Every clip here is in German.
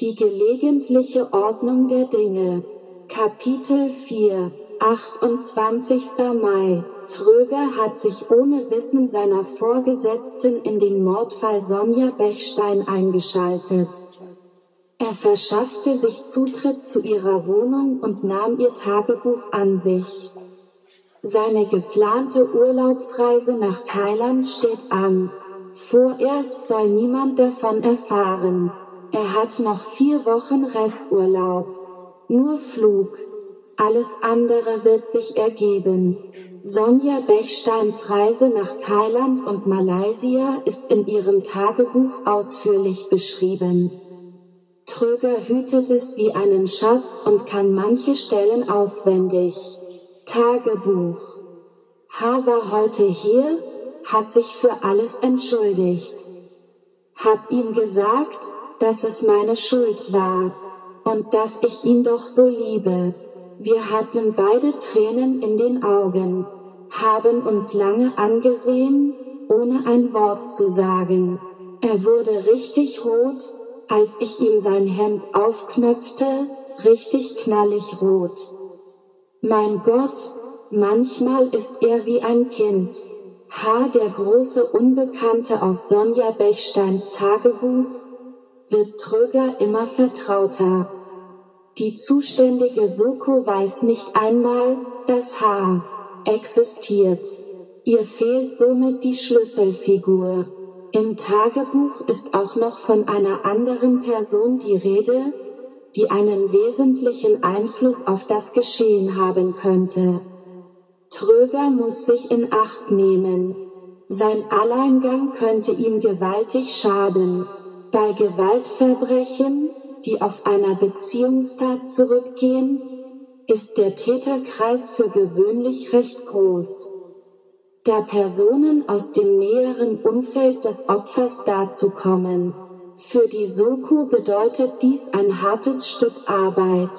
Die gelegentliche Ordnung der Dinge. Kapitel 4 28. Mai Tröger hat sich ohne Wissen seiner Vorgesetzten in den Mordfall Sonja Bechstein eingeschaltet. Er verschaffte sich Zutritt zu ihrer Wohnung und nahm ihr Tagebuch an sich. Seine geplante Urlaubsreise nach Thailand steht an. Vorerst soll niemand davon erfahren. Er hat noch vier Wochen Resturlaub. Nur Flug. Alles andere wird sich ergeben. Sonja Bechsteins Reise nach Thailand und Malaysia ist in ihrem Tagebuch ausführlich beschrieben. Tröger hütet es wie einen Schatz und kann manche Stellen auswendig. Tagebuch. H war heute hier, hat sich für alles entschuldigt. Hab ihm gesagt, dass es meine Schuld war und dass ich ihn doch so liebe. Wir hatten beide Tränen in den Augen, haben uns lange angesehen, ohne ein Wort zu sagen. Er wurde richtig rot, als ich ihm sein Hemd aufknöpfte, richtig knallig rot. Mein Gott, manchmal ist er wie ein Kind. H. der große Unbekannte aus Sonja Bechsteins Tagebuch, wird Tröger immer vertrauter. Die zuständige Soko weiß nicht einmal, dass H existiert. Ihr fehlt somit die Schlüsselfigur. Im Tagebuch ist auch noch von einer anderen Person die Rede, die einen wesentlichen Einfluss auf das Geschehen haben könnte. Tröger muss sich in Acht nehmen. Sein Alleingang könnte ihm gewaltig schaden. Bei Gewaltverbrechen, die auf einer Beziehungstat zurückgehen, ist der Täterkreis für gewöhnlich recht groß. Da Personen aus dem näheren Umfeld des Opfers dazu kommen. Für die Soko bedeutet dies ein hartes Stück Arbeit.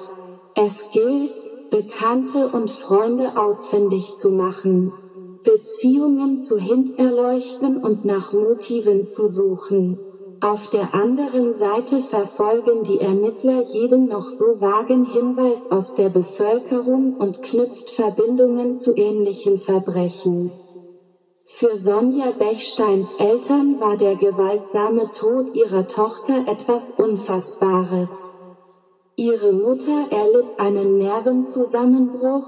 Es gilt, Bekannte und Freunde ausfindig zu machen, Beziehungen zu hinterleuchten und nach Motiven zu suchen. Auf der anderen Seite verfolgen die Ermittler jeden noch so vagen Hinweis aus der Bevölkerung und knüpft Verbindungen zu ähnlichen Verbrechen. Für Sonja Bechsteins Eltern war der gewaltsame Tod ihrer Tochter etwas Unfassbares. Ihre Mutter erlitt einen Nervenzusammenbruch,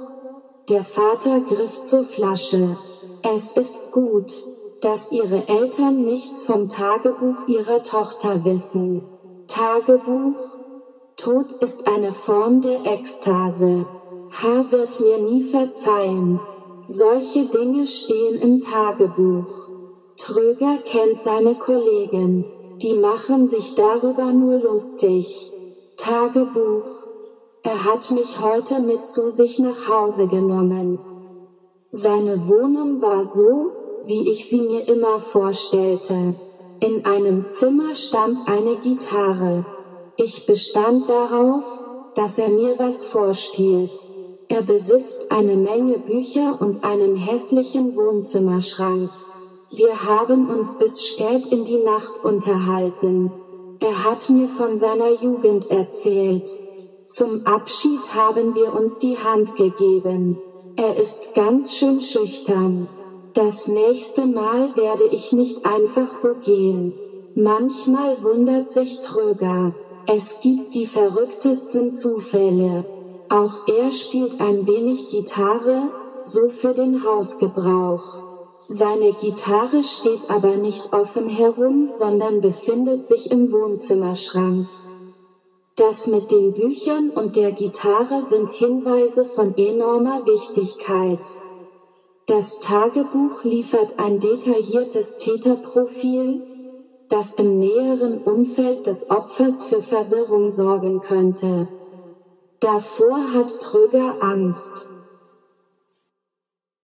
der Vater griff zur Flasche. Es ist gut, dass ihre Eltern nichts vom Tagebuch ihrer Tochter wissen. Tagebuch Tod ist eine Form der Ekstase. H. wird mir nie verzeihen. Solche Dinge stehen im Tagebuch. Tröger kennt seine Kollegen. Die machen sich darüber nur lustig. Tagebuch. Er hat mich heute mit zu sich nach Hause genommen. Seine Wohnung war so, wie ich sie mir immer vorstellte. In einem Zimmer stand eine Gitarre. Ich bestand darauf, dass er mir was vorspielt. Er besitzt eine Menge Bücher und einen hässlichen Wohnzimmerschrank. Wir haben uns bis spät in die Nacht unterhalten. Er hat mir von seiner Jugend erzählt. Zum Abschied haben wir uns die Hand gegeben. Er ist ganz schön schüchtern. Das nächste Mal werde ich nicht einfach so gehen. Manchmal wundert sich Tröger. Es gibt die verrücktesten Zufälle. Auch er spielt ein wenig Gitarre, so für den Hausgebrauch. Seine Gitarre steht aber nicht offen herum, sondern befindet sich im Wohnzimmerschrank. Das mit den Büchern und der Gitarre sind Hinweise von enormer Wichtigkeit. Das Tagebuch liefert ein detailliertes Täterprofil, das im näheren Umfeld des Opfers für Verwirrung sorgen könnte. Davor hat Tröger Angst.